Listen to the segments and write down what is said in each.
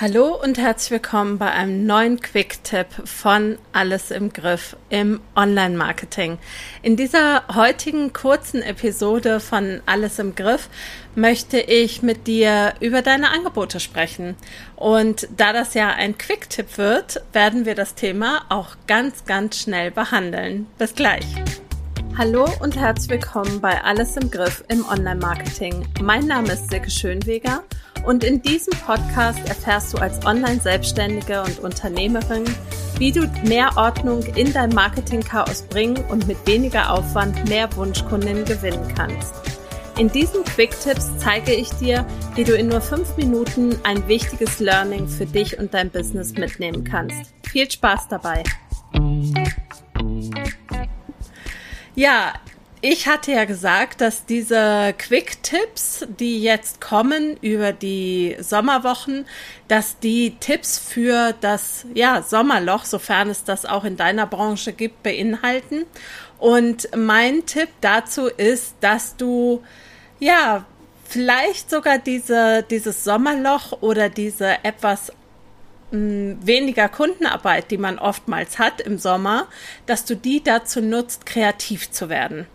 Hallo und herzlich willkommen bei einem neuen Quick-Tipp von Alles im Griff im Online-Marketing. In dieser heutigen kurzen Episode von Alles im Griff möchte ich mit dir über deine Angebote sprechen. Und da das ja ein Quick-Tipp wird, werden wir das Thema auch ganz, ganz schnell behandeln. Bis gleich. Hallo und herzlich willkommen bei Alles im Griff im Online-Marketing. Mein Name ist Silke Schönweger und in diesem Podcast erfährst du als Online-Selbstständige und Unternehmerin, wie du mehr Ordnung in dein Marketing-Chaos bringen und mit weniger Aufwand mehr Wunschkunden gewinnen kannst. In diesen Quick-Tipps zeige ich dir, wie du in nur fünf Minuten ein wichtiges Learning für dich und dein Business mitnehmen kannst. Viel Spaß dabei! Ja, ich hatte ja gesagt, dass diese Quick-Tipps, die jetzt kommen über die Sommerwochen, dass die Tipps für das ja, Sommerloch, sofern es das auch in deiner Branche gibt, beinhalten. Und mein Tipp dazu ist, dass du ja vielleicht sogar diese, dieses Sommerloch oder diese etwas weniger Kundenarbeit, die man oftmals hat im Sommer, dass du die dazu nutzt, kreativ zu werden.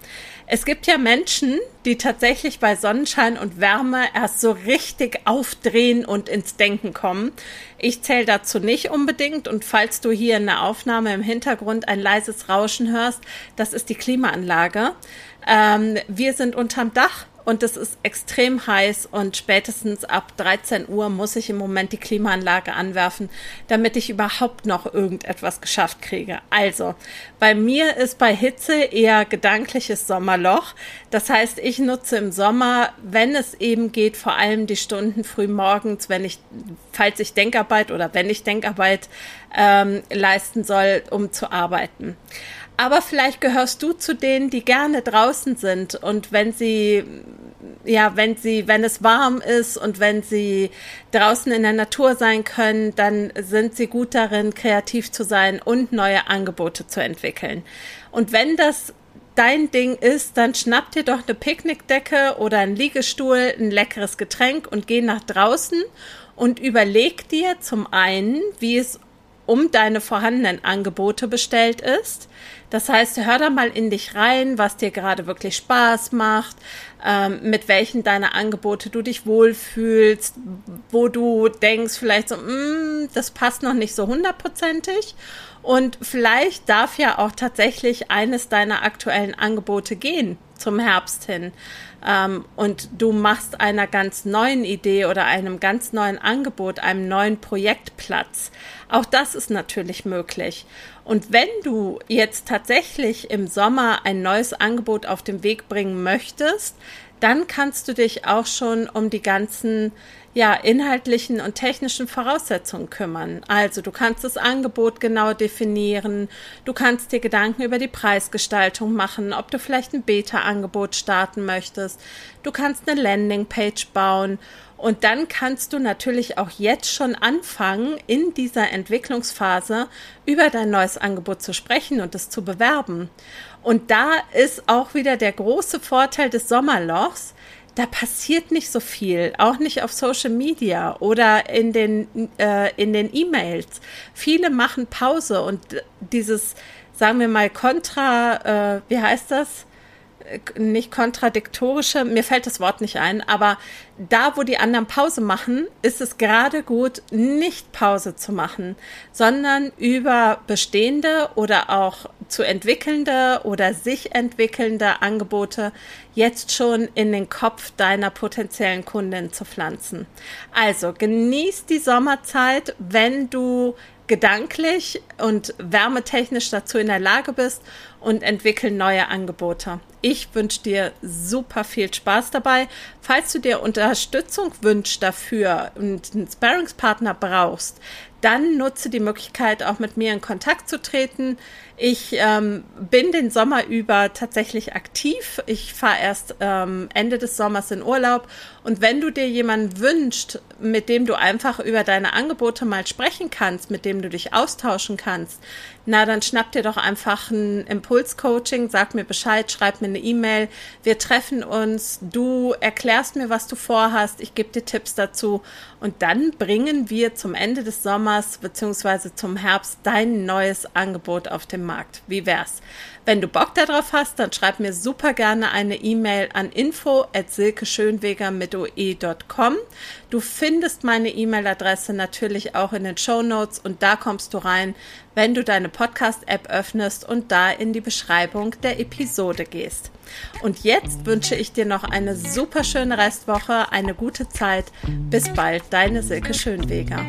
Es gibt ja Menschen, die tatsächlich bei Sonnenschein und Wärme erst so richtig aufdrehen und ins Denken kommen. Ich zähle dazu nicht unbedingt und falls du hier in der Aufnahme im Hintergrund ein leises Rauschen hörst, das ist die Klimaanlage. Ähm, wir sind unterm Dach und es ist extrem heiß und spätestens ab 13 Uhr muss ich im Moment die Klimaanlage anwerfen, damit ich überhaupt noch irgendetwas geschafft kriege. Also, bei mir ist bei Hitze eher gedankliches Sommerloch. Das heißt, ich nutze im Sommer, wenn es eben geht, vor allem die Stunden früh morgens, wenn ich, falls ich Denkarbeit oder wenn ich Denkarbeit ähm, leisten soll, um zu arbeiten. Aber vielleicht gehörst du zu denen, die gerne draußen sind und wenn sie, ja, wenn sie, wenn es warm ist und wenn sie draußen in der Natur sein können, dann sind sie gut darin, kreativ zu sein und neue Angebote zu entwickeln. Und wenn das dein Ding ist, dann schnapp dir doch eine Picknickdecke oder einen Liegestuhl, ein leckeres Getränk und geh nach draußen und überleg dir zum einen, wie es um deine vorhandenen Angebote bestellt ist. Das heißt, hör da mal in dich rein, was dir gerade wirklich Spaß macht, ähm, mit welchen deiner Angebote du dich wohlfühlst, wo du denkst, vielleicht so, mm, das passt noch nicht so hundertprozentig. Und vielleicht darf ja auch tatsächlich eines deiner aktuellen Angebote gehen zum Herbst hin ähm, und du machst einer ganz neuen Idee oder einem ganz neuen Angebot, einem neuen Projekt Platz. Auch das ist natürlich möglich. Und wenn du jetzt tatsächlich im Sommer ein neues Angebot auf den Weg bringen möchtest, dann kannst du dich auch schon um die ganzen ja, inhaltlichen und technischen Voraussetzungen kümmern. Also du kannst das Angebot genau definieren, du kannst dir Gedanken über die Preisgestaltung machen, ob du vielleicht ein Beta-Angebot starten möchtest, du kannst eine Landingpage bauen und dann kannst du natürlich auch jetzt schon anfangen, in dieser Entwicklungsphase über dein neues Angebot zu sprechen und es zu bewerben. Und da ist auch wieder der große Vorteil des Sommerlochs, da passiert nicht so viel, auch nicht auf Social Media oder in den äh, in den E-Mails. Viele machen Pause und dieses, sagen wir mal, kontra, äh, wie heißt das? nicht kontradiktorische, mir fällt das Wort nicht ein, aber da, wo die anderen Pause machen, ist es gerade gut, nicht Pause zu machen, sondern über bestehende oder auch zu entwickelnde oder sich entwickelnde Angebote jetzt schon in den Kopf deiner potenziellen Kundin zu pflanzen. Also genieß die Sommerzeit, wenn du gedanklich und wärmetechnisch dazu in der Lage bist und entwickel neue Angebote. Ich wünsche dir super viel Spaß dabei. Falls du dir Unterstützung wünschst dafür und einen Sparringspartner brauchst, dann nutze die Möglichkeit, auch mit mir in Kontakt zu treten. Ich ähm, bin den Sommer über tatsächlich aktiv. Ich fahre erst ähm, Ende des Sommers in Urlaub. Und wenn du dir jemanden wünschst, mit dem du einfach über deine Angebote mal sprechen kannst, mit dem dem du dich austauschen kannst, na, dann schnapp dir doch einfach ein Impulscoaching, sag mir Bescheid, schreib mir eine E-Mail. Wir treffen uns, du erklärst mir, was du vorhast, ich gebe dir Tipps dazu und dann bringen wir zum Ende des Sommers beziehungsweise zum Herbst dein neues Angebot auf den Markt. Wie wär's? Wenn du Bock darauf hast, dann schreib mir super gerne eine E-Mail an info at silkeschönweger mit oe.com. Du findest meine E-Mail-Adresse natürlich auch in den Show Notes und da kommst du rein, wenn du deine Podcast-App öffnest und da in die Beschreibung der Episode gehst. Und jetzt wünsche ich dir noch eine super schöne Restwoche, eine gute Zeit. Bis bald, deine Silke Schönweger.